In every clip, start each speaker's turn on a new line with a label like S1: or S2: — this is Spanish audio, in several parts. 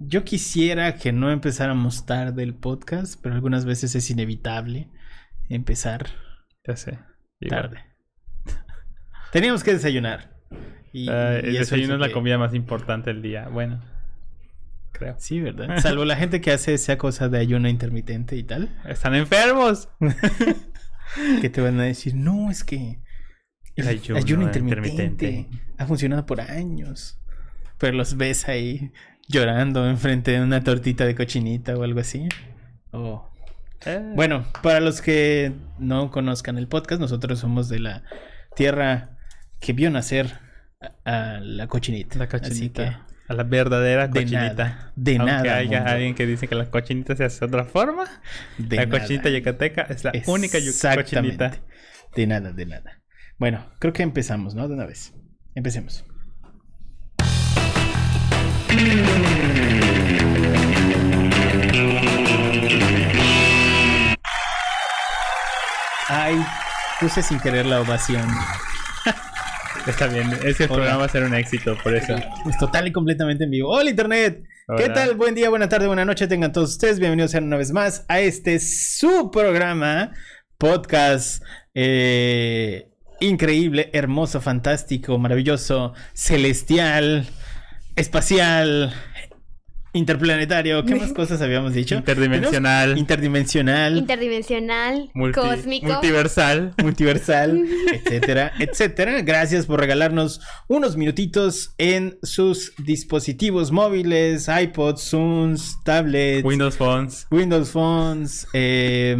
S1: Yo quisiera que no empezáramos tarde el podcast, pero algunas veces es inevitable empezar
S2: Ya sé. igual.
S1: tarde. Teníamos que desayunar. Y,
S2: Ah, el
S1: y
S2: desayuno es la
S1: que-
S2: comida más importante del día. Bueno, creo.
S1: Sí, ¿verdad? Salvo la gente que hace esa cosa de ayuno intermitente y tal,
S2: ¡Están enfermos!
S1: que te van a decir, no, es que
S2: El ayuno
S1: intermitente,
S2: intermitente.
S1: ha funcionado por años. Pero los ves ahí llorando enfrente de una tortita de cochinita o algo así. Oh.
S2: Eh,
S1: Bueno, para los que no conozcan el podcast, nosotros somos de la tierra que vio nacer a, a la cochinita.
S2: la
S1: Así
S2: cochinita. A la verdadera
S1: de
S2: cochinita.
S1: nada, de
S2: Aunque
S1: nada,
S2: haya
S1: mundo.
S2: alguien que dice que la cochinita se hace de otra forma,
S1: de
S2: la
S1: nada.
S2: cochinita yucateca es la única cochinita.
S1: De nada, de nada. Bueno, creo que empezamos, ¿no? De una vez. Empecemos. Ay, puse sin querer la ovación.
S2: Está bien, ese
S1: Hola.
S2: programa va a ser un éxito, por eso.
S1: Es total y completamente en vivo. Hola Internet. ¿Qué tal? Buen día, buena tarde, buena noche. Tengan todos ustedes bienvenidos una vez más a este su programa, podcast eh, increíble, hermoso, fantástico, maravilloso, celestial, espacial, interplanetario. ¿Qué más cosas habíamos dicho?
S2: Interdimensional.
S1: Tenemos Interdimensional.
S3: Interdimensional,
S2: Multi-
S3: cósmico.
S2: Multiversal.
S1: multiversal, etcétera, etcétera. Gracias por regalarnos unos minutitos en sus dispositivos móviles, iPods, Zooms, tablets,
S2: Windows Phones.
S1: Windows Phones, eh,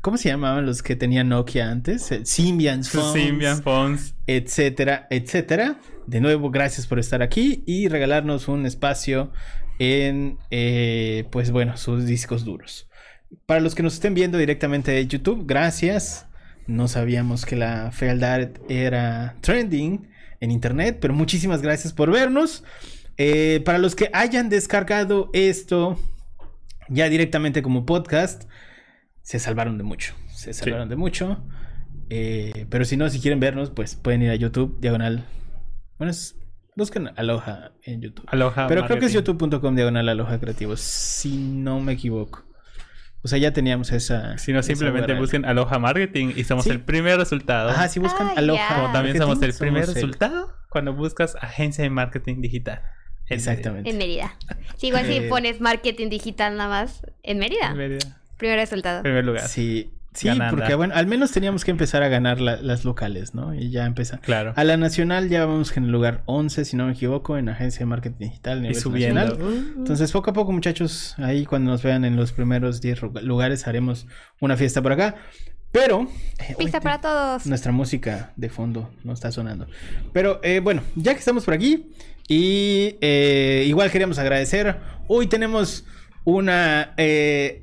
S1: ¿cómo se llamaban los que tenían Nokia antes? Eh, Symbian Phones,
S2: Symbian Phones.
S1: etcétera, etcétera. De nuevo, gracias por estar aquí y regalarnos un espacio en, eh, pues bueno, sus discos duros. Para los que nos estén viendo directamente de YouTube, gracias. No sabíamos que la fealdad era trending en internet, pero muchísimas gracias por vernos. Eh, para los que hayan descargado esto ya directamente como podcast, se salvaron de mucho. Se salvaron de mucho. Eh, pero si no, si quieren vernos, pues pueden ir a YouTube, diagonal. Bueno, es, busquen Aloha en YouTube.
S2: Aloha.
S1: Pero creo que es
S2: Marketing.
S1: youtube.com diagonal Aloha Creativos, si no me equivoco. O sea, ya teníamos esa.
S2: Si no, simplemente busquen Aloha Marketing y somos
S1: Sí.
S2: el primer resultado.
S1: Ajá, si buscan
S3: Ah,
S1: Aloha.
S3: ya.
S2: Como también somos el primer
S1: somos el-
S2: resultado cuando buscas agencia de marketing digital. En
S1: Exactamente.
S3: En Mérida. Sí, igual si
S1: Eh,
S3: pones marketing digital nada más en Mérida.
S2: Mérida. Mérida.
S3: Primer resultado.
S2: Primer lugar.
S1: Sí, sí, porque bueno, al menos teníamos que empezar a ganar la- las locales, ¿no? Y ya empezar.
S2: Claro.
S1: A la nacional ya vamos en el lugar 11, si no me equivoco, en agencia de marketing digital. a
S2: Y
S1: nivel
S2: subiendo.
S1: nacional. Entonces, poco a poco, muchachos, ahí cuando nos vean en los primeros 10 ru- lugares, haremos una fiesta por acá. Pero. eh,
S3: Pista para todos.
S1: Nuestra música de fondo no está sonando. Pero eh, bueno, ya que estamos por aquí, y eh, igual queríamos agradecer. Hoy tenemos un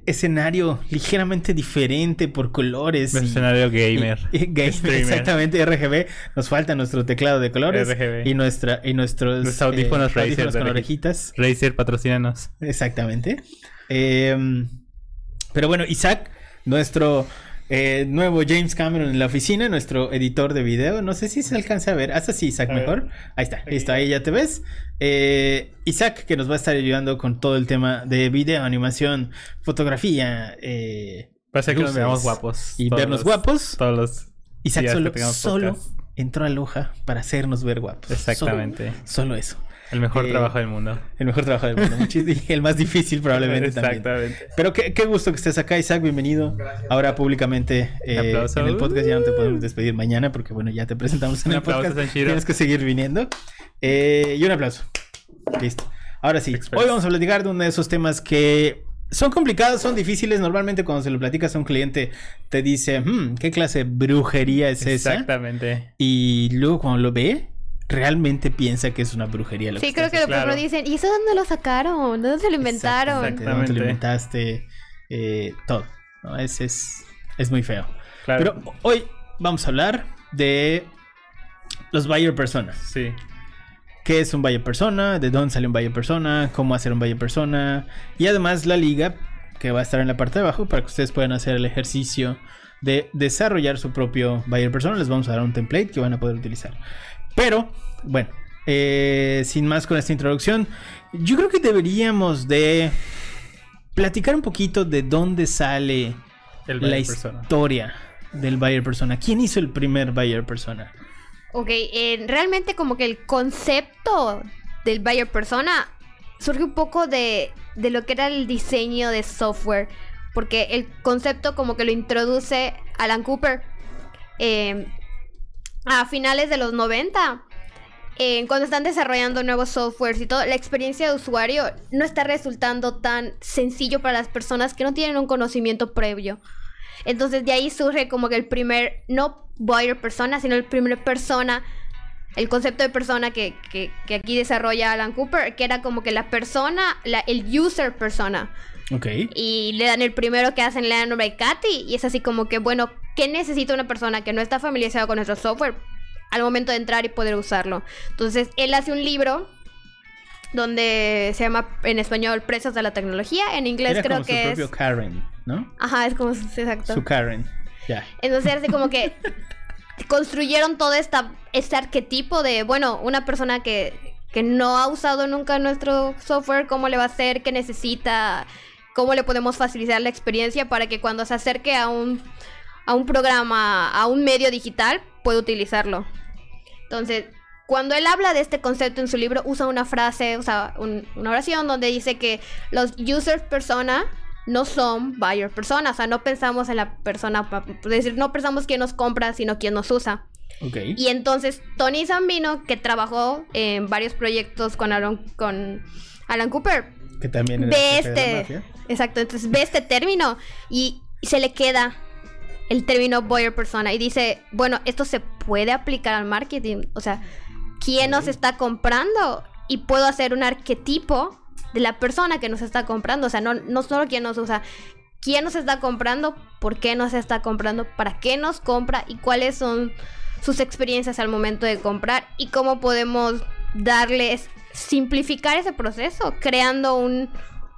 S1: escenario ligeramente diferente por colores.
S2: Un escenario gamer.
S1: y- y gamer, exactamente, RGB. Nos falta nuestro teclado de colores.
S2: RGB.
S1: Y, nuestra, y nuestros
S2: Los audífonos Razer
S1: audífonos
S2: de
S1: con
S2: oreji-
S1: orejitas.
S2: Razer, patrocínanos.
S1: Exactamente. Eh, pero bueno, Isaac, nuestro eh, nuevo James Cameron en la oficina, nuestro editor de video. No sé si se alcanza a ver. Haz así, Isaac,
S2: A ver.
S1: mejor. Ahí está,
S2: Aquí.
S1: listo, ahí ya te ves. Eh, Isaac, que nos va a estar ayudando con todo el tema de video, animación, fotografía. eh,
S2: Parece que nos veamos guapos.
S1: Y
S2: Todos
S1: vernos
S2: los-
S1: guapos.
S2: Todos los.
S1: Isaac solo, solo entró a Loja para hacernos ver guapos.
S2: Exactamente.
S1: Solo, solo eso.
S2: El mejor
S1: Eh,
S2: trabajo del mundo.
S1: El mejor trabajo del mundo. y el más difícil probablemente también.
S2: Exactamente.
S1: Pero qué, qué gusto que estés acá, Isaac, bienvenido. Ahora públicamente eh, en el podcast ya no te podemos despedir mañana porque bueno, ya te presentamos en
S2: Un
S1: el
S2: aplauso,
S1: podcast.
S2: Sanshiro.
S1: Tienes que seguir viniendo. Eh, y un aplauso. Listo. Ahora sí,
S2: Express.
S1: hoy vamos a platicar de uno de esos temas que son complicados, son difíciles. Normalmente cuando se lo platicas a un cliente te dice, "Hmm, ¿qué clase de brujería es esa?
S2: Exactamente.
S1: Y luego cuando lo ve, realmente piensa que es una brujería. Lo
S3: Sí,
S1: que
S3: creo
S1: estás
S3: que lo
S2: claro.
S3: primero dicen, ¿y eso dónde lo sacaron? ¿De dónde se lo inventaron?
S1: Exactamente, de dónde te lo inventaste, eh, todo. ¿no? Es, es, es muy feo.
S2: Claro.
S1: Pero hoy vamos a hablar de los buyer personas.
S2: Sí.
S1: ¿Qué es un buyer persona? ¿De dónde sale un buyer persona? ¿Cómo hacer un buyer persona? Y además la liga que va a estar en la parte de abajo para que ustedes puedan hacer el ejercicio de desarrollar su propio buyer persona. Les vamos a dar un template que van a poder utilizar. Pero, bueno, eh, sin más con esta introducción, yo creo que deberíamos de platicar un poquito de dónde sale
S2: El
S1: la
S2: persona.
S1: historia del buyer persona. ¿Quién hizo el primer buyer persona?
S3: Ok, eh, realmente como que el concepto del buyer persona surge un poco de, de lo que era el diseño de software, porque el concepto como que lo introduce Alan Cooper eh, a finales de los 90. eh, cuando están desarrollando nuevos softwares y todo, la experiencia de usuario no está resultando tan sencillo para las personas que no tienen un conocimiento previo. Entonces de ahí surge como que el primer, no buyer persona, sino el primer persona, el concepto de persona que, que- que aquí desarrolla Alan Cooper, que era como que la persona, la, el user persona. Y le dan el primero que hacen, le dan el nombre de Katy. Y es así como que, bueno, ¿qué necesita una persona que no está familiarizada con nuestro software al momento de entrar y poder usarlo? Entonces, él hace un libro donde se llama en español Precios de la Tecnología. En inglés
S1: Era
S3: creo
S1: como su
S3: que
S1: propio
S3: es...
S1: Karen, ¿no?
S3: Ajá, es como... Exacto.
S1: Su Karen. Ya.
S3: Entonces era así como que construyeron todo esta, este arquetipo de, bueno, una persona que, que no ha usado nunca nuestro software, cómo le va a hacer, qué necesita, cómo le podemos facilitar la experiencia para que cuando se acerque a un, a un programa, a un medio digital, pueda utilizarlo. Entonces, cuando él habla de este concepto en su libro, usa una frase, usa un- una oración donde dice que los users persona no son buyer persona, o sea, no pensamos en la persona, es decir, no pensamos quién nos compra, sino quién nos usa. Y entonces Tony Zambino, que trabajó en varios proyectos con Alan, con Alan Cooper,
S1: Que también era
S3: ve
S1: de
S3: este, exacto, entonces ve este término y se le queda el término buyer persona y dice, bueno, esto se puede aplicar al marketing, o sea, ¿quién nos está comprando? Y puedo hacer un arquetipo de la persona que nos está comprando, o sea, no, no solo quién nos usa, quién nos está comprando, por qué nos está comprando, para qué nos compra y cuáles son sus experiencias al momento de comprar y cómo podemos darles, simplificar ese proceso, creando un,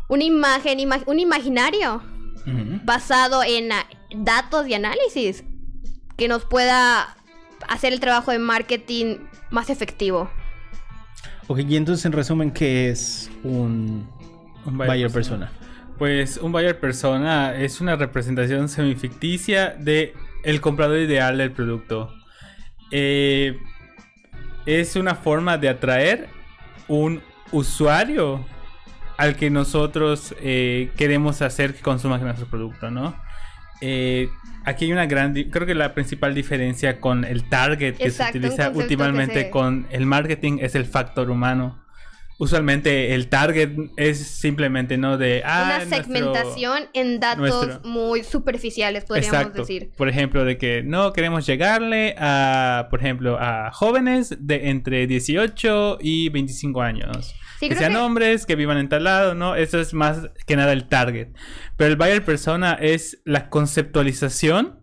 S3: una imagen, ima- un imaginario basado en datos y análisis que nos pueda hacer el trabajo de marketing más efectivo.
S1: Ok, y entonces en resumen, ¿qué es un
S2: Un
S1: buyer persona?
S2: Pues un buyer persona es una representación semificticia de el comprador ideal del producto. Eh, es una forma de atraer un usuario al que nosotros eh, queremos hacer que consuma nuestro producto, ¿no? Eh, aquí hay una gran, creo que la principal diferencia con el target que
S3: Exacto,
S2: se utiliza últimamente
S3: se-
S2: con el marketing es el factor humano. Usualmente el target es simplemente no de ah,
S3: una
S2: nuestro-
S3: segmentación en datos
S2: nuestro-
S3: muy superficiales, podríamos
S2: Exacto.
S3: decir.
S2: Por ejemplo, de que no queremos llegarle a, por ejemplo, a jóvenes de entre 18 y 25 años.
S3: Sí,
S2: que sean
S3: que-
S2: hombres, que vivan en tal lado, ¿no? Eso es más que nada el target. Pero el buyer persona es la conceptualización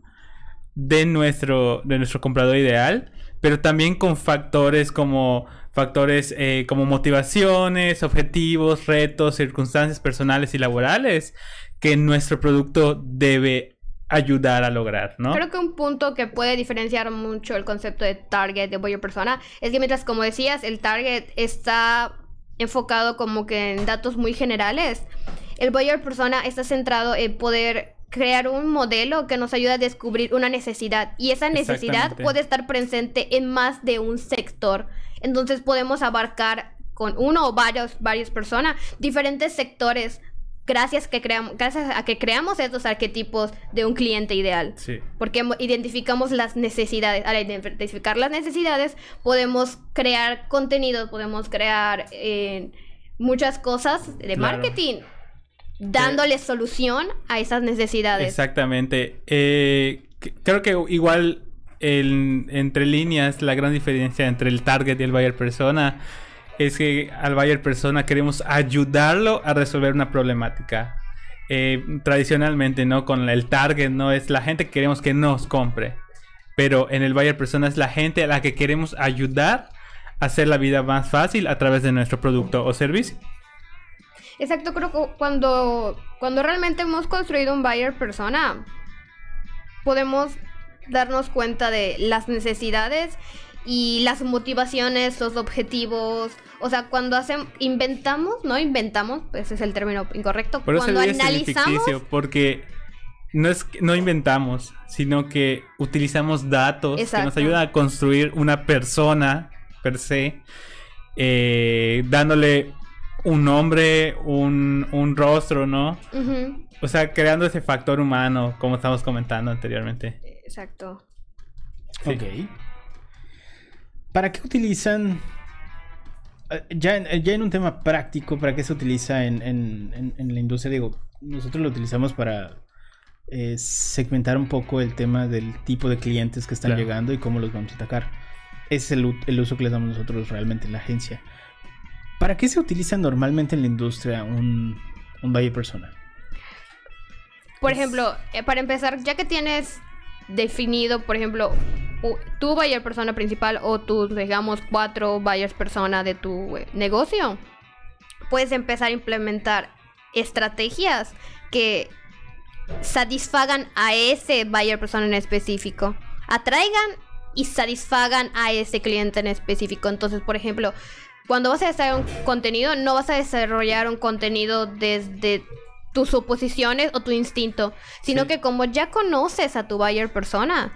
S2: de nuestro, de nuestro comprador ideal, pero también con factores como factores eh, como motivaciones, objetivos, retos, circunstancias personales y laborales que nuestro producto debe ayudar a lograr, ¿no?
S3: Creo que un punto que puede diferenciar mucho el concepto de target de buyer persona es que mientras, como decías, el target está enfocado como que en datos muy generales, el buyer persona está centrado en poder crear un modelo que nos ayuda a descubrir una necesidad y esa necesidad puede estar presente en más de un sector. Entonces podemos abarcar con uno o varios, varias personas diferentes sectores gracias, que creamos, gracias a que creamos estos arquetipos de un cliente ideal.
S2: Sí.
S3: Porque mo- identificamos las necesidades. Al identificar las necesidades, podemos crear contenido, podemos crear eh, muchas cosas de
S2: Claro.
S3: marketing, dándole solución a esas necesidades.
S2: Exactamente. Eh, creo que igual entre líneas la gran diferencia entre el target y el buyer persona es que al buyer persona queremos ayudarlo a resolver una problemática. Eh, tradicionalmente, ¿no? Con el target, ¿no? Es la gente que queremos que nos compre. Pero en el buyer persona es la gente a la que queremos ayudar a hacer la vida más fácil a través de nuestro producto o servicio.
S3: Exacto, creo que cuando, cuando realmente hemos construido un buyer persona, podemos darnos cuenta de las necesidades y las motivaciones, los objetivos. O sea, cuando hacemos, inventamos, no inventamos, ese es el término incorrecto. Cuando analizamos,
S2: porque no es que- no inventamos, sino que utilizamos datos que nos ayudan a construir una persona per se, eh, dándole un nombre, un, un rostro, ¿no? O sea, creando ese factor humano, como estamos comentando anteriormente.
S3: Exacto.
S2: Sí.
S1: Ok. ¿Para qué utilizan, eh, ya en, ya en un tema práctico, para qué se utiliza en, en- en- en la industria? Digo, nosotros lo utilizamos para eh, segmentar un poco el tema del tipo de clientes que están
S2: Claro.
S1: llegando y cómo los vamos a atacar. Es el, el uso que le damos nosotros realmente en la agencia. ¿Para qué se utiliza normalmente en la industria un, un buyer persona?
S3: Por
S2: Es-
S3: ejemplo, eh, para empezar, ya que tienes definido, por ejemplo, tu buyer persona principal o tus, digamos, cuatro buyers persona de tu eh, negocio, puedes empezar a implementar estrategias que satisfagan a ese buyer persona en específico. Atraigan y satisfagan a ese cliente en específico. Entonces, por ejemplo, cuando vas a desarrollar un contenido, no vas a desarrollar un contenido desde tus suposiciones o tu instinto, sino
S2: Sí.
S3: que como ya conoces a tu buyer persona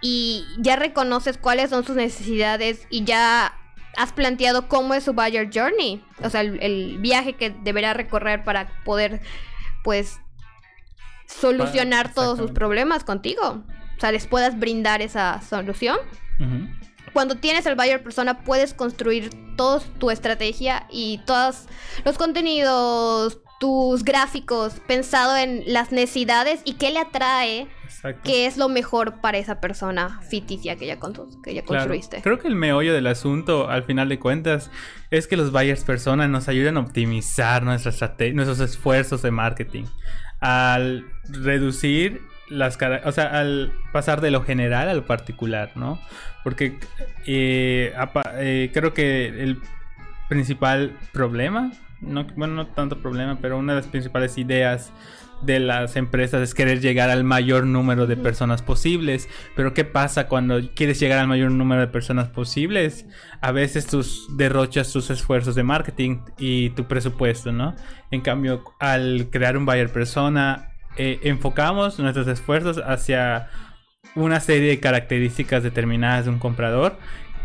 S3: y ya reconoces cuáles son sus necesidades y ya has planteado cómo es su buyer journey, o sea, el, el viaje que deberá recorrer para poder, pues, solucionar todos sus problemas contigo. O sea, les puedas brindar esa solución cuando tienes el buyer persona puedes construir toda tu estrategia y todos los contenidos, tus gráficos, pensado en las necesidades y qué le atrae,
S2: Exacto.
S3: qué es lo mejor para esa persona ficticia que ya, constru- que ya
S2: Claro.
S3: construiste.
S2: Creo que el meollo del asunto, al final de cuentas, es que los buyers persona nos ayudan a optimizar nuestra estrate- nuestros esfuerzos de marketing. Al reducir las o sea, al pasar de lo general a lo particular, ¿no? Porque eh, eh, creo que el principal problema, no, bueno, no tanto problema, pero una de las principales ideas de las empresas es querer llegar al mayor número de personas posibles. Pero ¿qué pasa cuando quieres llegar al mayor número de personas posibles? A veces tus derrochas tus esfuerzos de marketing y tu presupuesto, ¿no? En cambio, al crear un buyer persona, eh, enfocamos nuestros esfuerzos hacia una serie de características determinadas de un comprador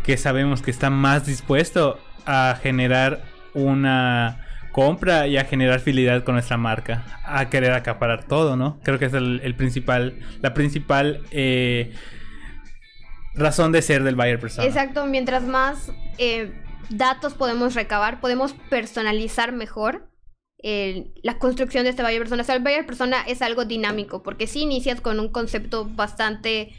S2: que sabemos que está más dispuesto a generar una compra y a generar fidelidad con nuestra marca, a querer acaparar todo, ¿no? Creo que es el, el principal, la principal eh, razón de ser del buyer persona.
S3: Exacto, mientras más eh, datos podemos recabar, podemos personalizar mejor el- la construcción de este buyer persona. O sea, el buyer persona es algo dinámico, porque si inicias con un concepto bastante,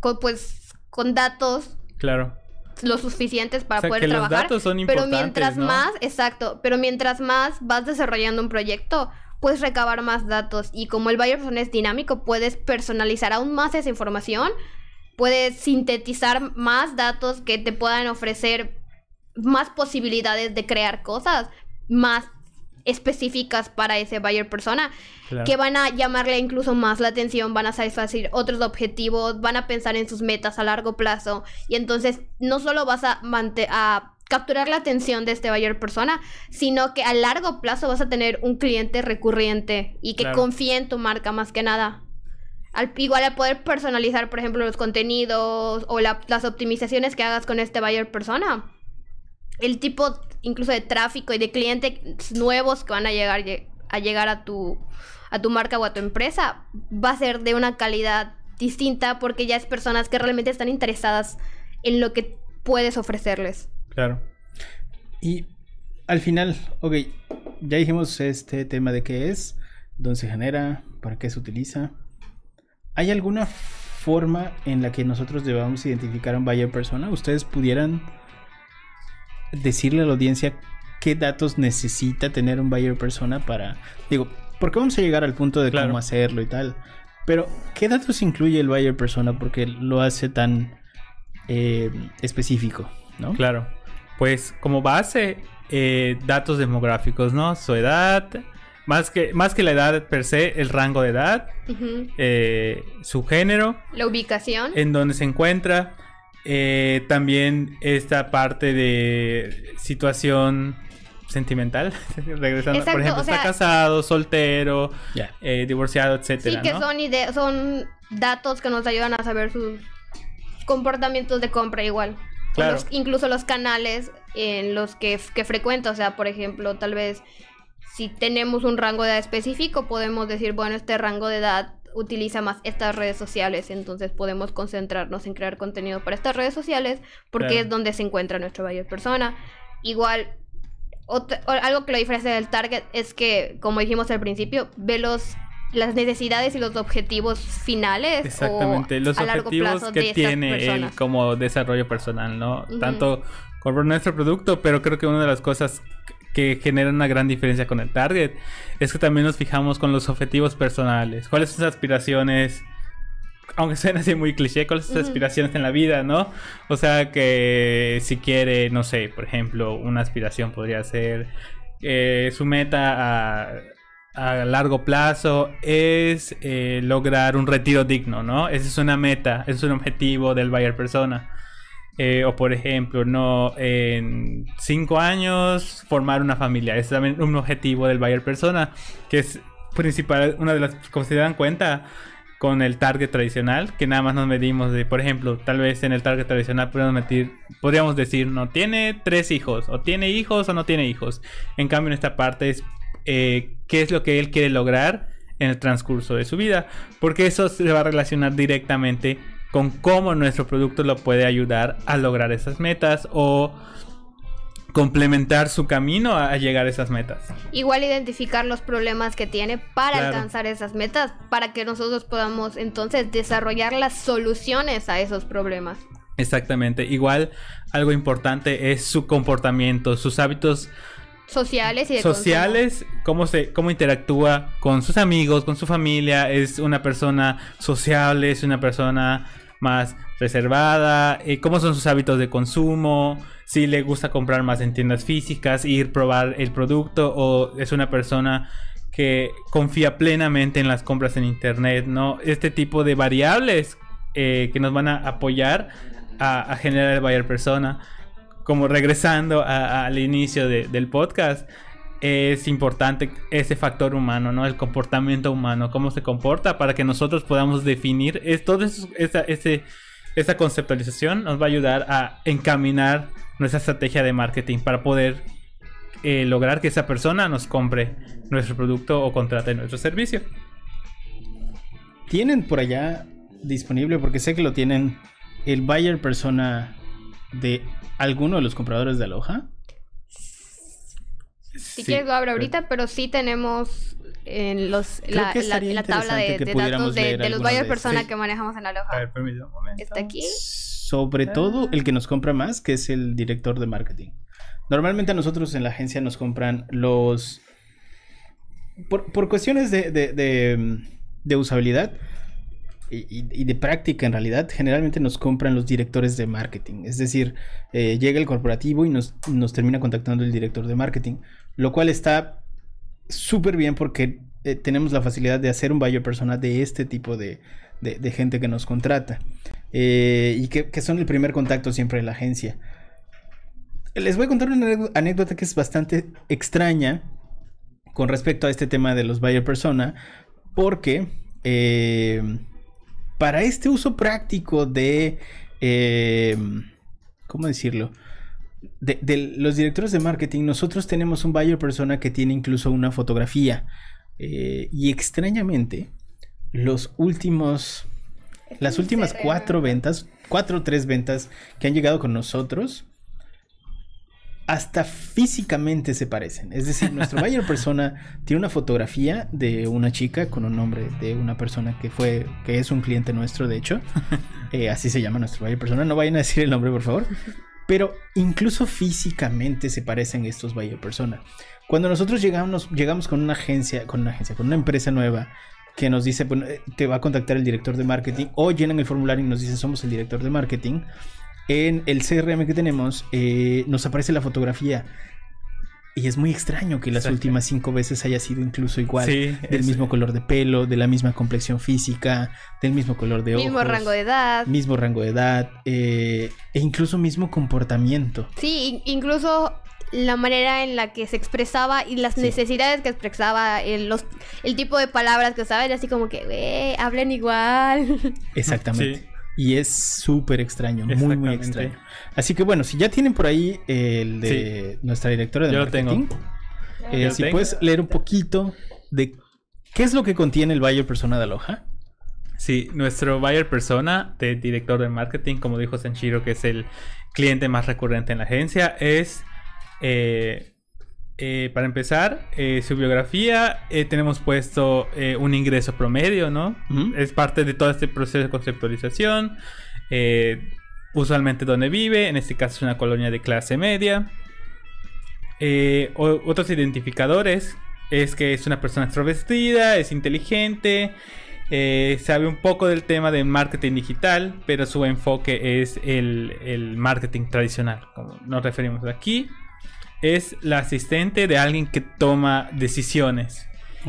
S3: con, pues, con datos
S2: Claro.
S3: Lo suficientes para
S2: O sea,
S3: poder
S2: que los
S3: trabajar.
S2: datos son
S3: pero
S2: importantes,
S3: mientras
S2: ¿no?
S3: más, exacto, pero mientras más vas desarrollando un proyecto, puedes recabar más datos y como el buyer persona es dinámico, puedes personalizar aún más esa información, puedes sintetizar más datos que te puedan ofrecer más posibilidades de crear cosas más específicas para ese buyer persona
S2: claro.
S3: que van a llamarle incluso más la atención, van a satisfacer otros objetivos, van a pensar en sus metas a largo plazo y entonces no solo vas a, a capturar la atención de este buyer persona, sino que a largo plazo vas a tener un cliente recurrente y que
S2: Claro.
S3: confíe en tu marca más que nada. Al, igual al poder personalizar, por ejemplo, los contenidos o la- las optimizaciones que hagas con este buyer persona, el tipo incluso de tráfico y de clientes nuevos que van a llegar lle- a llegar a tu a tu marca o a tu empresa va a ser de una calidad distinta porque ya es personas que realmente están interesadas en lo que puedes ofrecerles.
S2: Claro.
S1: Y al final, ok, ya dijimos este tema de qué es, dónde se genera, para qué se utiliza. ¿Hay alguna forma en la que nosotros debamos identificar a un buyer persona? ¿Ustedes pudieran decirle a la audiencia qué datos necesita tener un buyer persona para... Digo, porque vamos a llegar al punto de
S2: Claro.
S1: cómo hacerlo y tal. Pero, ¿qué datos incluye el buyer persona? Porque lo hace tan eh, específico, ¿no?
S2: Claro. Pues como base, eh, datos demográficos, ¿no? Su edad, más que, más que la edad per se, el rango de edad, eh, su género,
S3: La ubicación.
S2: en dónde se encuentra eh, también esta parte de situación sentimental, regresando, por
S3: Exacto,
S2: ejemplo,
S3: o
S2: está casado, soltero, eh, divorciado, etcétera,
S3: Sí, que
S2: ¿no?
S3: son, ide- son datos que nos ayudan a saber sus comportamientos de compra igual. O
S2: Claro.
S3: los- incluso los canales en los que, que frecuenta. O sea, por ejemplo, tal vez si tenemos un rango de edad específico, podemos decir, bueno, este rango de edad utiliza más estas redes sociales, entonces podemos concentrarnos en crear contenido para estas redes sociales porque
S2: Claro.
S3: es donde se encuentra nuestra mayor persona. Igual, otra- o- algo que lo diferencia del target es que, como dijimos al principio, ve los las necesidades y los objetivos finales
S2: Exactamente,
S3: o
S2: los
S3: a largo
S2: objetivos
S3: plazo de
S2: que tiene él
S3: personas.
S2: como desarrollo personal, ¿no?
S3: Ujú.
S2: Tanto con nuestro producto, pero creo que una de las cosas que generan una gran diferencia con el target es que también nos fijamos con los objetivos personales. ¿Cuáles son sus aspiraciones? Aunque suene así muy cliché, ¿cuáles son sus aspiraciones en la vida, no? O sea, que si quiere, no sé, por ejemplo, una aspiración podría ser eh, su meta a, a largo plazo es eh, lograr un retiro digno, ¿no? Esa es una meta, es un objetivo del buyer persona. Eh, o por ejemplo, no en cinco años formar una familia. Es también un objetivo del buyer persona, que es principal, una de las que se dan cuenta con el target tradicional, que nada más nos medimos de, por ejemplo, tal vez en el target tradicional podríamos, metir, podríamos decir, no tiene tres hijos, o tiene hijos o no tiene hijos. En cambio, en esta parte es eh, qué es lo que él quiere lograr en el transcurso de su vida, porque eso se va a relacionar directamente con cómo nuestro producto lo puede ayudar a lograr esas metas o complementar su camino a, llegar a esas metas.
S3: Igual identificar los problemas que tiene para
S2: Claro.
S3: alcanzar esas metas, para que nosotros podamos entonces desarrollar las soluciones a esos problemas.
S2: Exactamente. Igual algo importante es su comportamiento, sus hábitos
S3: Sociales y de
S2: sociales, cómo se, cómo interactúa con sus amigos, con su familia, es una persona sociable, es una persona más reservada, eh, cómo son sus hábitos de consumo, si le gusta comprar más en tiendas físicas, ir probar el producto o es una persona que confía plenamente en las compras en internet, ¿no? Este tipo de variables eh, que nos van a apoyar a, a generar el buyer persona como regresando al inicio de- del podcast, es importante ese factor humano, ¿no? El comportamiento humano, cómo se comporta para que nosotros podamos definir es, todo esa, ese, esa conceptualización nos va a ayudar a encaminar nuestra estrategia de marketing para poder eh, lograr que esa persona nos compre nuestro producto o contrate nuestro servicio.
S1: ¿Tienen por allá disponible? Porque sé que lo tienen el buyer persona de alguno de los compradores de Aloha.
S3: Si
S2: Sí,
S3: quieres lo abro ahorita, pero sí tenemos en los la, la- la tabla de, de datos de, de los
S1: algunos
S3: buyer
S1: de
S3: persona
S1: estos.
S3: que manejamos en Aloha.
S2: A ver, permítame un momento.
S3: Está aquí.
S1: Sobre todo el que nos compra más, que es el director de marketing. Normalmente a nosotros en la agencia nos compran los... Por, por cuestiones de, de- de, de usabilidad y, de práctica en realidad, generalmente nos compran los directores de marketing. Es decir, eh, llega el corporativo y nos, nos termina contactando el director de marketing. Lo cual está súper bien porque eh, tenemos la facilidad de hacer un buyer persona de este tipo de, de- gente que nos contrata. Eh, y que, que son el primer contacto siempre de la agencia. Les voy a contar una anécdota- que es bastante extraña con respecto a este tema de los buyer persona, porque para este uso práctico de, eh, ¿cómo decirlo? De, de los directores de marketing, nosotros tenemos un buyer persona que tiene incluso una fotografía. Eh, y extrañamente, los últimos, las últimas cuatro ventas, cuatro o tres ventas que han llegado con nosotros, hasta físicamente se parecen. Es decir, nuestro buyer persona tiene una fotografía de una chica con un nombre de una persona que fue, que es un cliente nuestro, de hecho. Eh, así se llama nuestro buyer persona. No vayan a decir el nombre, por favor. Pero incluso físicamente se parecen estos buyer persona. Cuando nosotros llegamos, llegamos con una agencia, con una agencia, con una empresa nueva que nos dice, bueno, eh, te va a contactar el director de marketing o llenan el formulario y nos dicen somos el director de marketing. En el CRM que tenemos eh, nos aparece la fotografía Y es muy extraño que las
S2: Exacto.
S1: últimas cinco veces haya sido incluso igual.
S2: Sí,
S1: del
S2: es-
S1: mismo color de pelo, de la misma complexión física, del mismo color de
S3: Mismo
S1: ojos.
S3: rango de edad.
S1: Mismo rango de edad. eh, e incluso mismo comportamiento.
S3: Sí, in- incluso la manera en la que se expresaba y las
S1: Sí.
S3: necesidades que expresaba, el, los, el tipo de palabras que usaba, era así como que, "Güey, hablan igual.
S1: Exactamente.
S2: Sí.
S1: Y es súper extraño, muy, muy extraño. Así que bueno, si ya tienen por ahí el de nuestra directora de
S2: Yo
S1: marketing,
S2: tengo.
S1: eh,
S2: Yo
S1: si
S2: tengo.
S1: puedes leer un poquito de qué es lo que contiene el buyer persona de Aloha.
S2: Sí, nuestro buyer persona de director de marketing, como dijo Sanchiro, que es el cliente más recurrente en la agencia, es, eh, eh, para empezar, eh, su biografía. eh, tenemos puesto un ingreso promedio, ¿no? Es parte de todo este proceso de conceptualización. usualmente donde vive, en este caso es una colonia de clase media. Otros identificadores es que es una persona extrovertida, es inteligente, sabe un poco del tema de marketing digital, pero su enfoque es el, el marketing tradicional, como nos referimos aquí. Es la asistente de alguien que toma decisiones.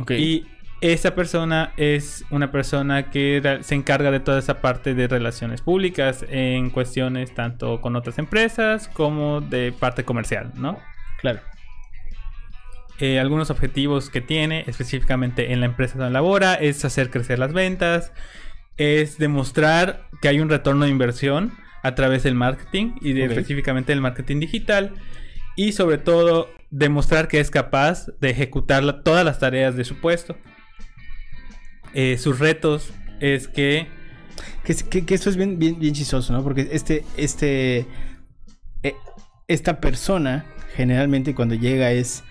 S2: Y esa persona es una persona que se encarga de toda esa parte de relaciones públicas en cuestiones tanto con otras empresas como de parte comercial, ¿no?
S1: Claro.
S2: Eh, algunos objetivos que tiene específicamente en la empresa donde labora es hacer crecer las ventas, es demostrar que hay un retorno de inversión a través del marketing y de específicamente del marketing digital y sobre todo demostrar que es capaz de ejecutar la- todas las tareas de su puesto. Eh, sus retos es que
S1: Que, es- que- que esto es bien, bien, bien chistoso, ¿no? Porque este, este, eh, esta persona generalmente cuando llega es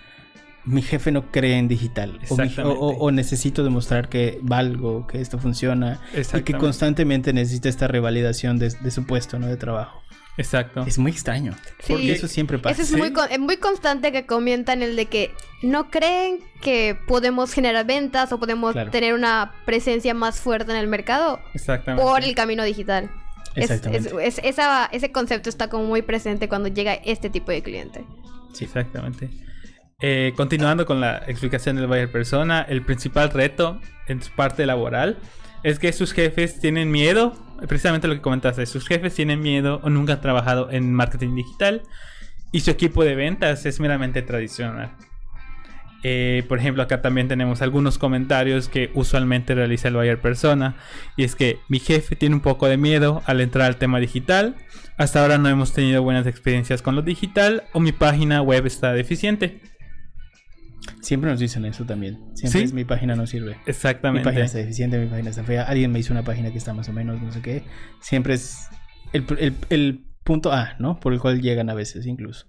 S1: mi jefe no cree en digital o, mi- o-
S2: Exactamente.
S1: o- o necesito demostrar que valgo, que esto funciona y que constantemente necesita esta revalidación de, de su puesto, ¿no? De trabajo.
S2: Exacto
S1: Es muy extraño.
S3: Sí.
S1: Porque eso siempre pasa.
S3: Eso es
S2: Sí.
S3: muy, con- muy constante que comentan el de que no creen que podemos generar ventas o podemos
S1: Claro.
S3: tener una presencia más fuerte en el mercado
S2: exactamente
S3: por el camino digital. Es-
S1: Exactamente.
S3: es- es- esa- ese concepto está como muy presente cuando llega este tipo de cliente.
S2: Sí, exactamente. Eh, continuando con la explicación del buyer persona, el principal reto en su parte laboral es que sus jefes tienen miedo, precisamente lo que comentaste, sus jefes tienen miedo o nunca han trabajado en marketing digital y su equipo de ventas es meramente tradicional. Eh, por ejemplo, acá también tenemos algunos comentarios que usualmente realiza el buyer persona. Y es que mi jefe tiene un poco de miedo al entrar al tema digital. Hasta ahora no hemos tenido buenas experiencias con lo digital o mi página web está deficiente.
S1: Siempre nos dicen eso también. Siempre
S2: ¿Sí?
S1: es mi página no sirve. Mi
S2: Exactamente.
S1: página está deficiente, mi página está fea. Alguien me hizo una página que está más o menos, no sé qué. Siempre es el, el- el punto A, ¿no? Por el cual llegan a veces incluso.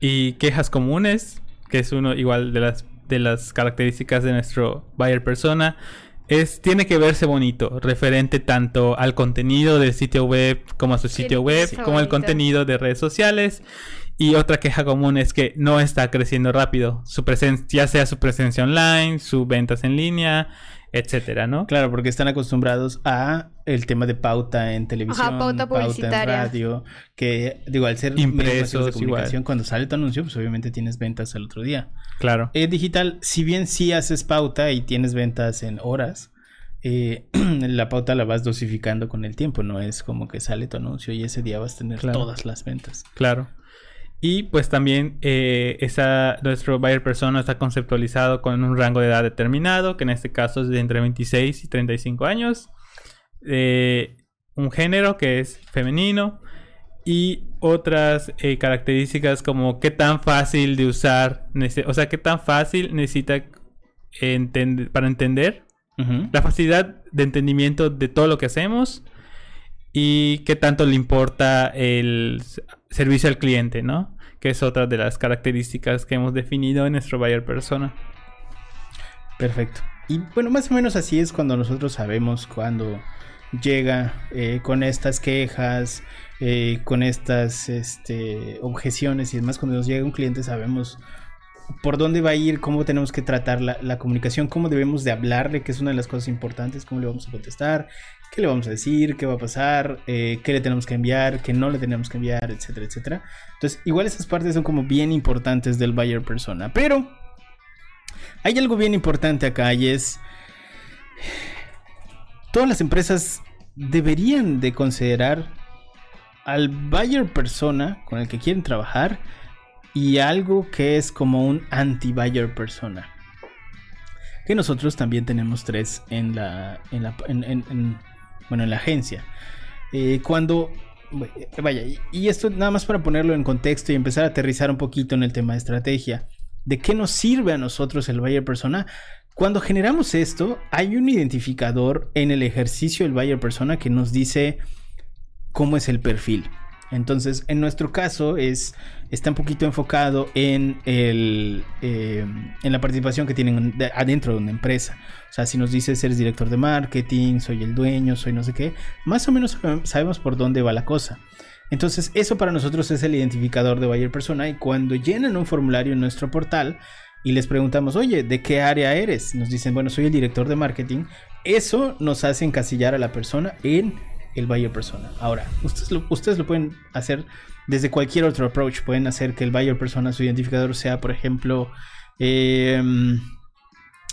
S2: Y quejas comunes, que es uno igual de las, de las características de nuestro buyer persona, es tiene que verse bonito, referente tanto al contenido del sitio web como a su sitio web, como el
S3: bonito.
S2: contenido de redes sociales. Y otra queja común es que no está creciendo rápido, su presencia, ya sea su presencia online, sus ventas en línea, etcétera, ¿no?
S1: Claro, porque están acostumbrados a el tema de pauta en televisión,
S3: pauta
S1: en
S3: publicitaria.
S1: radio, que digo, al ser
S2: Impresos,
S1: de comunicación,
S2: igual.
S1: cuando sale tu anuncio, pues obviamente tienes ventas al otro día.
S2: Claro.
S1: En digital, si bien sí haces pauta y tienes ventas en horas, eh, la pauta la vas dosificando con el tiempo, no es como que sale tu anuncio y ese día vas a tener
S2: Claro.
S1: todas las ventas.
S2: Claro. Y pues también eh, esa, nuestro buyer persona está conceptualizado con un rango de edad determinado, que en este caso es de entre 26 y 35 años. Eh, un género que es femenino. Y otras eh, características como qué tan fácil de usar, o sea, qué tan fácil necesita entender, para entender la facilidad de entendimiento de todo lo que hacemos y qué tanto le importa el servicio al cliente, ¿no? Que es otra de las características que hemos definido en nuestro buyer persona.
S1: Perfecto. Y bueno, más o menos así es cuando nosotros sabemos cuando llega eh, con estas quejas, eh, con estas este, objeciones y demás. Cuando nos llega un cliente sabemos por dónde va a ir, cómo tenemos que tratar la, la, comunicación, cómo debemos de hablarle, que es una de las cosas importantes, cómo le vamos a contestar, qué le vamos a decir, qué va a pasar, eh, qué le tenemos que enviar, qué no le tenemos que enviar, etcétera, etcétera. Entonces, igual esas partes son como bien importantes del buyer persona. Pero hay algo bien importante acá y es... Todas las empresas deberían de considerar al buyer persona con el que quieren trabajar y algo que es como un anti-buyer persona. Que nosotros también tenemos tres en la, en la, bueno, en la agencia. Eh, cuando, vaya, y esto nada más para ponerlo en contexto y empezar a aterrizar un poquito en el tema de estrategia. ¿De qué nos sirve a nosotros el buyer persona? Cuando generamos esto, hay un identificador en el ejercicio del buyer persona que nos dice cómo es el perfil. Entonces, en nuestro caso es está un poquito enfocado en el eh, en la participación que tienen adentro de una empresa. O sea, si nos dices eres director de marketing, soy el dueño, soy no sé qué, más o menos sabemos por dónde va la cosa. Entonces, eso para nosotros es el identificador de buyer persona y cuando llenan un formulario en nuestro portal y les preguntamos, oye, ¿de qué área eres? Nos dicen, bueno, soy el director de marketing. Eso nos hace encasillar a la persona en el buyer persona. Ahora, ustedes lo, ustedes lo pueden hacer desde cualquier otro approach. Pueden hacer que el buyer persona, su identificador sea, por ejemplo, em,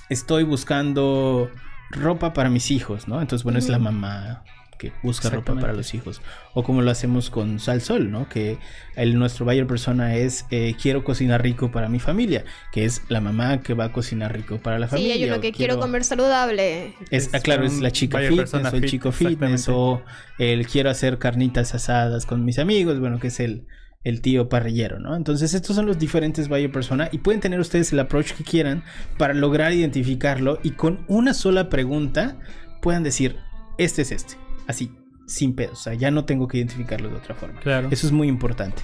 S1: estoy buscando ropa para mis hijos, ¿no? Entonces, bueno, es la mamá que busca ropa para los hijos. O como lo hacemos con Sal Sol, ¿no? Que el, nuestro buyer persona es eh, quiero cocinar rico para mi familia, que es la mamá que va a cocinar rico para la familia.
S3: Sí, yo lo que quiero, comer saludable.
S1: Es, ah, claro, es la chica fitness o el chico fitness o el quiero hacer carnitas asadas con mis amigos, bueno, que es el el tío parrillero, ¿no? Entonces estos son los diferentes buyer persona y pueden tener ustedes el approach que quieran para lograr identificarlo y con una sola pregunta puedan decir, este es este así, sin pedos. O sea, ya no tengo que identificarlo de otra forma. Claro. Eso es muy importante.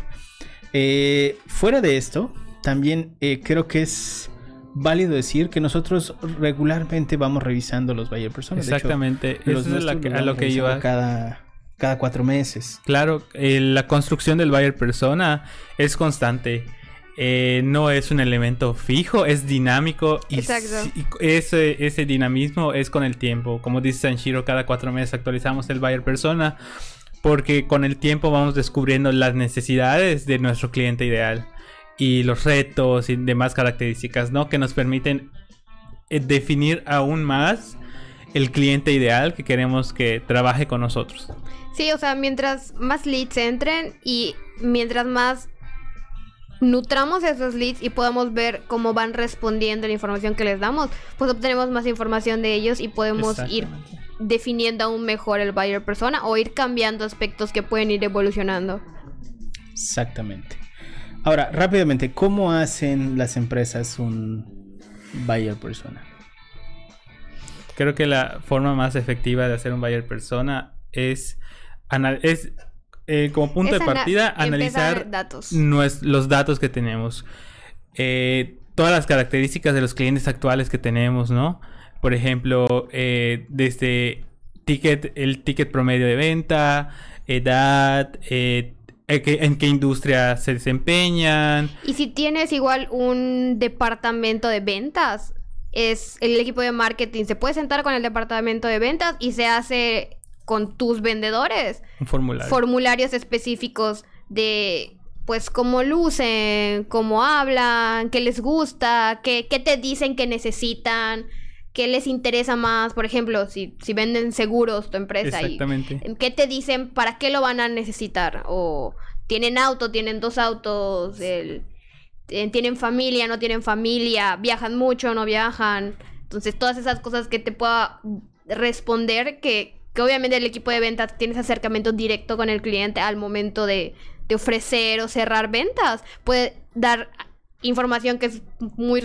S1: Eh, fuera de esto, también eh, creo que es válido decir que nosotros regularmente vamos revisando los buyer personas.
S2: Exactamente. Eso es a lo que iba.
S1: Cada, cada cuatro meses.
S2: Claro, eh, la construcción del buyer persona es constante. Eh, no es un elemento fijo, es dinámico y, ese, ese, dinamismo es con el tiempo. Como dice Sanshiro, cada cuatro meses actualizamos el buyer persona porque con el tiempo vamos descubriendo las necesidades de nuestro cliente ideal y los retos y demás características, ¿no? Que nos permiten eh, definir aún más el cliente ideal que queremos que trabaje con nosotros.
S3: Sí, o sea, mientras más leads entren y mientras más nutramos esos leads y podamos ver cómo van respondiendo la información que les damos, pues obtenemos más información de ellos y podemos ir definiendo aún mejor el buyer persona o ir cambiando aspectos que pueden ir evolucionando.
S1: Exactamente. Ahora, rápidamente, ¿cómo hacen las empresas un buyer persona?
S2: Creo que la forma más efectiva de hacer un buyer persona es, es eh, como punto de partida, analizar los datos que tenemos. Eh, todas las características de los clientes actuales que tenemos, ¿no? Por ejemplo, eh, desde ticket, el ticket promedio de venta, edad, en qué industria se desempeñan.
S3: Y si tienes igual un departamento de ventas, es el equipo de marketing se puede sentar con el departamento de ventas y se hace con tus vendedores.
S2: Un formulario.
S3: Formularios específicos de pues cómo lucen, cómo hablan, qué les gusta, qué, qué te dicen que necesitan, qué les interesa más. Por ejemplo, si, si venden seguros tu empresa.
S2: Exactamente.
S3: Y, ¿Qué te dicen para qué lo van a necesitar? O tienen auto, tienen dos autos, el, eh, tienen familia, no tienen familia, viajan mucho, no viajan. Entonces, todas esas cosas que te pueda responder que, que obviamente el equipo de ventas tiene ese acercamiento directo con el cliente al momento de, ofrecer o cerrar ventas. Puede dar información que es muy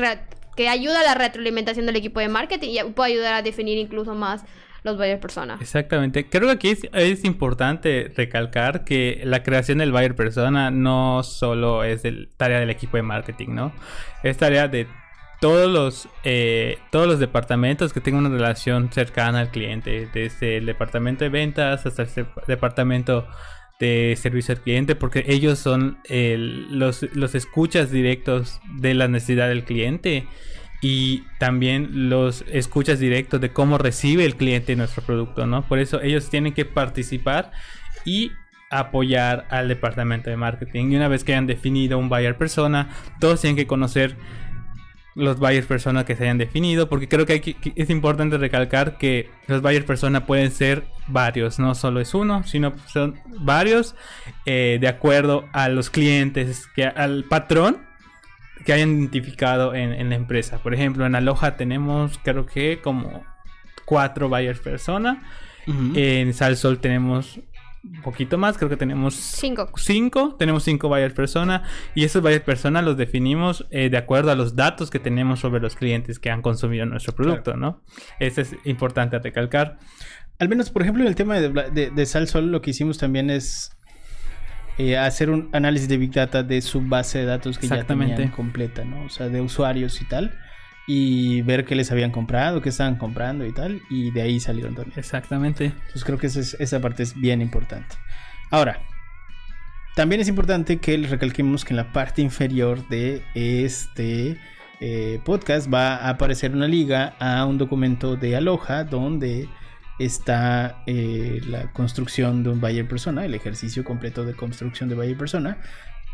S3: que ayuda a la retroalimentación del equipo de marketing y puede ayudar a definir incluso más los buyer persona.
S2: Exactamente. Creo que aquí es, es, importante recalcar que la creación del buyer persona no solo es el, tarea del equipo de marketing, ¿no? Es tarea de todos los, eh, todos los departamentos que tengan una relación cercana al cliente, desde el departamento de ventas hasta el departamento de servicio al cliente porque ellos son los, los escuchas directos de la necesidad del cliente y también los escuchas directos de cómo recibe el cliente nuestro producto, ¿no? Por eso ellos tienen que participar y apoyar al departamento de marketing. Y una vez que hayan definido un buyer persona, todos tienen que conocer los buyers persona que se hayan definido, porque creo que, es importante recalcar que los buyers persona pueden ser varios, no solo es uno, sino son varios eh, de acuerdo a los clientes, que al patrón que hayan identificado en, la empresa. Por ejemplo, en Aloha tenemos creo que como cuatro buyers persona. En Salsol tenemos un poquito más, creo que tenemos
S3: cinco.
S2: cinco tenemos cinco buyers persona y esos buyers persona los definimos eh, de acuerdo a los datos que tenemos sobre los clientes que han consumido nuestro producto, ¿no? Eso es importante recalcar.
S1: Al menos, por ejemplo, en el tema de, de, Salsol, lo que hicimos también es eh, hacer un análisis de Big Data de su base de datos que ya tenían completa, ¿no? O sea, de usuarios y tal y ver qué les habían comprado, qué estaban comprando y tal, y de ahí salieron también.
S2: Exactamente.
S1: Entonces creo que esa parte es bien importante. Ahora, también es importante que les recalquemos que en la parte inferior de este eh, podcast va a aparecer una liga a un documento de Aloha donde está eh, la construcción de un buyer persona, el ejercicio completo de construcción de buyer persona,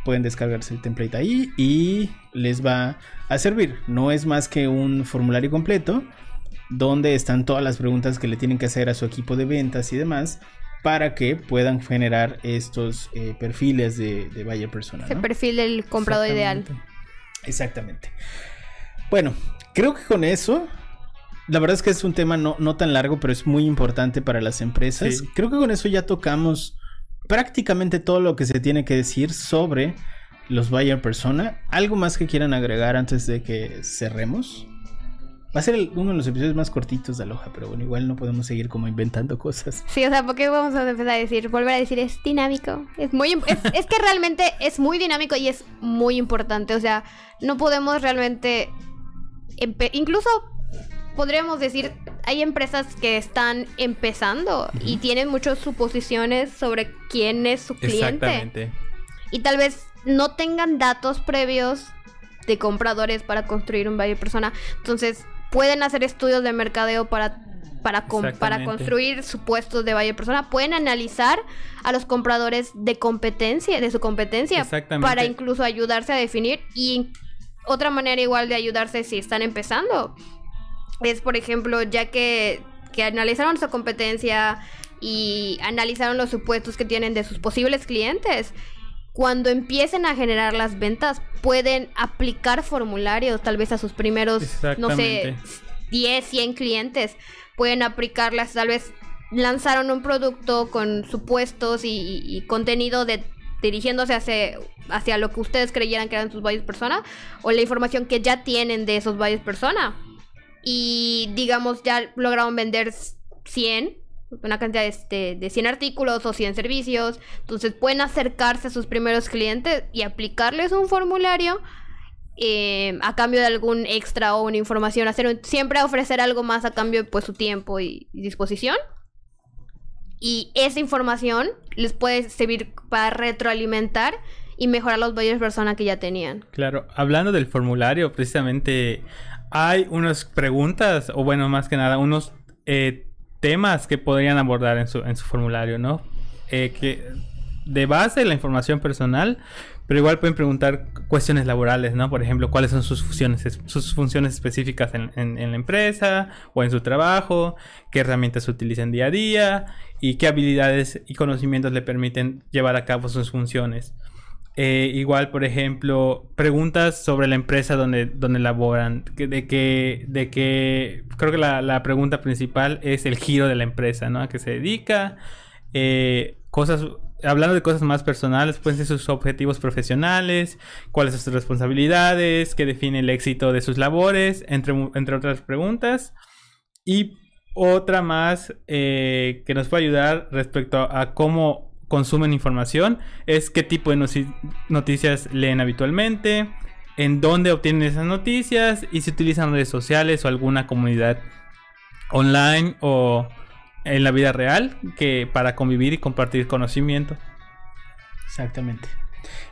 S1: pueden descargarse el template ahí y les va a servir. No es más que un formulario completo donde están todas las preguntas que le tienen que hacer a su equipo de ventas y demás para que puedan generar estos eh, perfiles de, de buyer persona.
S3: El perfil del comprador ideal.
S1: Exactamente. Bueno, creo que con eso la verdad es que es un tema no, no, tan largo, pero es muy importante para las empresas. Creo que con eso ya tocamos prácticamente todo lo que se tiene que decir sobre los buyer persona. ¿Algo más que quieran agregar antes de que cerremos? Va a ser uno de los episodios más cortitos de Aloha, pero bueno, igual no podemos seguir como inventando cosas.
S3: Sí, o sea, porque vamos a empezar a decir, volver a decir, es dinámico. Es muy es, que realmente es muy dinámico y es muy importante. O sea, no podemos realmente incluso podríamos decir, hay empresas que están empezando y tienen muchas suposiciones sobre quién es su cliente. Exactamente. Y tal vez no tengan datos previos de compradores para construir un buyer persona. Entonces, pueden hacer estudios de mercadeo para para, para construir supuestos de buyer persona. Pueden analizar a los compradores de competencia, de su competencia, para incluso ayudarse a definir. Y otra manera igual de ayudarse si están empezando es, por ejemplo, ya que, que analizaron su competencia y analizaron los supuestos que tienen de sus posibles clientes, cuando empiecen a generar las ventas, pueden aplicar formularios tal vez a sus primeros, no sé, 10, 100 clientes. Pueden aplicarlas, tal vez lanzaron un producto con supuestos y, contenido de dirigiéndose hacia, hacia lo que ustedes creyeran que eran sus varias personas o la información que ya tienen de esos varias personas y digamos ya lograron vender 100, una cantidad de, este, de 100 artículos o 100 servicios, entonces pueden acercarse a sus primeros clientes y aplicarles un formulario eh, a cambio de algún extra o una información, hacer siempre ofrecer algo más a cambio de pues, su tiempo y, disposición. Y esa información les puede servir para retroalimentar y mejorar los de persona que ya tenían.
S2: Claro, hablando del formulario, precisamente hay unas preguntas, o bueno, más que nada, unos eh, temas que podrían abordar en su, en su formulario, ¿no? Eh, que de base la información personal, pero igual pueden preguntar cuestiones laborales, ¿no? Por ejemplo, cuáles son sus funciones, sus funciones específicas en, en, la empresa o en su trabajo, qué herramientas utilizan día a día y qué habilidades y conocimientos le permiten llevar a cabo sus funciones. Eh, igual, por ejemplo, preguntas sobre la empresa donde, donde laboran. De que, de que creo que la, pregunta principal es el giro de la empresa, ¿no? A qué se dedica. Eh, cosas, hablando de cosas más personales, pueden ser sus objetivos profesionales, cuáles son sus responsabilidades, qué define el éxito de sus labores, entre, entre otras preguntas. Y otra más eh, que nos puede ayudar respecto a cómo consumen información es qué tipo de noticias leen habitualmente, en dónde obtienen esas noticias y si utilizan redes sociales o alguna comunidad online o en la vida real que para convivir y compartir conocimiento.
S1: Exactamente.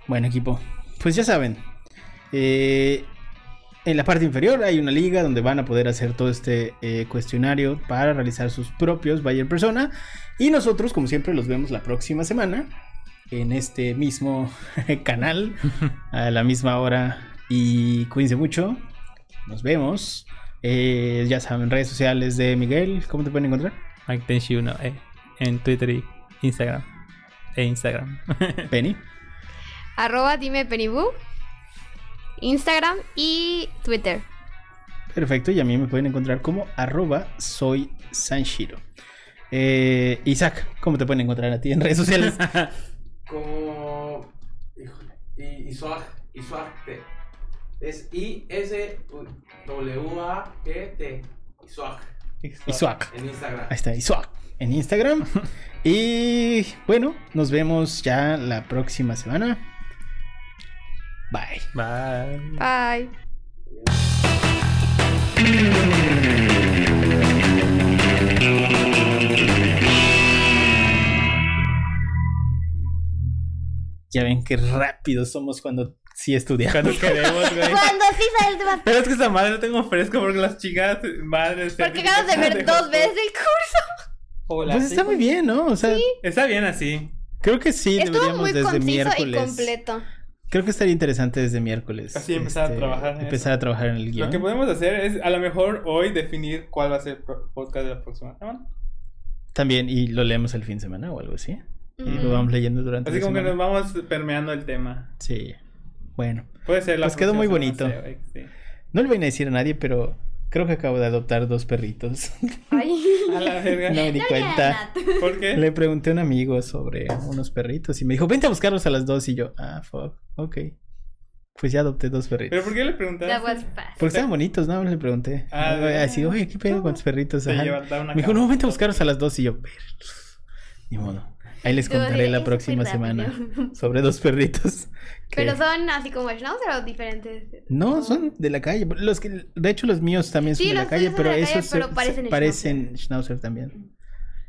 S1: Bueno, equipo. Pues ya saben. eh, en la parte inferior hay una liga donde van a poder hacer todo este eh, cuestionario para realizar sus propios Bayer Persona. Y nosotros, como siempre, los vemos la próxima semana en este mismo canal a la misma hora. Y cuídense mucho. Nos vemos. Eh, ya saben, redes sociales de Miguel. ¿Cómo te pueden encontrar?
S2: Mike Tenshi 1 eh, en Twitter y Instagram. E Instagram.
S1: Penny.
S3: Arroba dime Penibú. Instagram y Twitter.
S1: Perfecto, y a mí me pueden encontrar como arroba soy Sanshiro. Eh, Isaac, ¿cómo te pueden encontrar a ti en redes sociales?
S4: Como. Híjole. Y, Isuag. Isuagte. Es I-S-W-A-E-T. Isuag. En Instagram.
S1: Ahí está, Isaac en Instagram. y bueno, nos vemos ya la próxima semana. Bye.
S2: Bye.
S3: Bye.
S1: Ya ven qué rápido somos cuando sí estudiamos.
S2: Cuando queremos, güey.
S3: Cuando sí sale el tema.
S2: Pero es que esa madre no tengo fresco porque las chicas madres.
S3: Porque acabas de ver dos veces el curso.
S2: Hola,
S1: Pues
S2: sí,
S1: está muy bien, ¿no? O sea,
S2: Está bien así.
S1: creo que sí
S3: Estuvo
S1: deberíamos
S3: muy
S1: desde
S3: conciso y completo.
S1: Creo que estaría interesante desde miércoles. este,
S2: Así empezar a trabajar en
S1: Empezar a trabajar en el guion.
S2: Lo que podemos hacer es a lo mejor hoy definir cuál va a ser el podcast de la próxima semana.
S1: También, y lo leemos el fin de semana o algo así. Y
S3: Ujú.
S1: lo vamos leyendo durante
S2: Así
S1: la
S2: como que
S1: semana.
S2: nos vamos permeando el tema.
S1: Sí. Bueno.
S2: Puede ser la
S1: Pues quedó muy bonito.
S2: sí, sí.
S1: No le voy a decir a nadie, pero creo que acabo de adoptar dos perritos.
S3: Ay.
S2: A la verga.
S1: no me di cuenta.
S2: ¿Por qué?
S1: Le pregunté a un amigo sobre unos perritos y me dijo, vente a buscarlos a las dos. Y yo, ah, fuck, ok. Pues ya adopté dos perritos.
S2: ¿Pero por qué le
S3: That was
S2: preguntaste?
S3: fast.
S1: Porque estaban bonitos, ¿no? Le pregunté.
S2: Ah,
S1: así, oye, ¿qué pedo con tus perritos?
S2: Te una
S1: Me dijo, no, vente a buscarlos a las dos. Y yo, "Ver, ni modo. Ahí les contaré la próxima semana sobre dos perritos. que-
S3: Pero son así como schnauzer o diferentes.
S1: No, son de la calle. Los que, de hecho, los míos también son
S3: Sí,
S1: de la calle, pero
S3: de la calle,
S1: esos
S3: pero
S1: se- parecen schnauzer. también.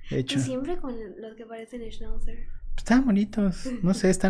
S1: De hecho,
S3: Y siempre con los que parecen schnauzer.
S1: están bonitos. No sé, están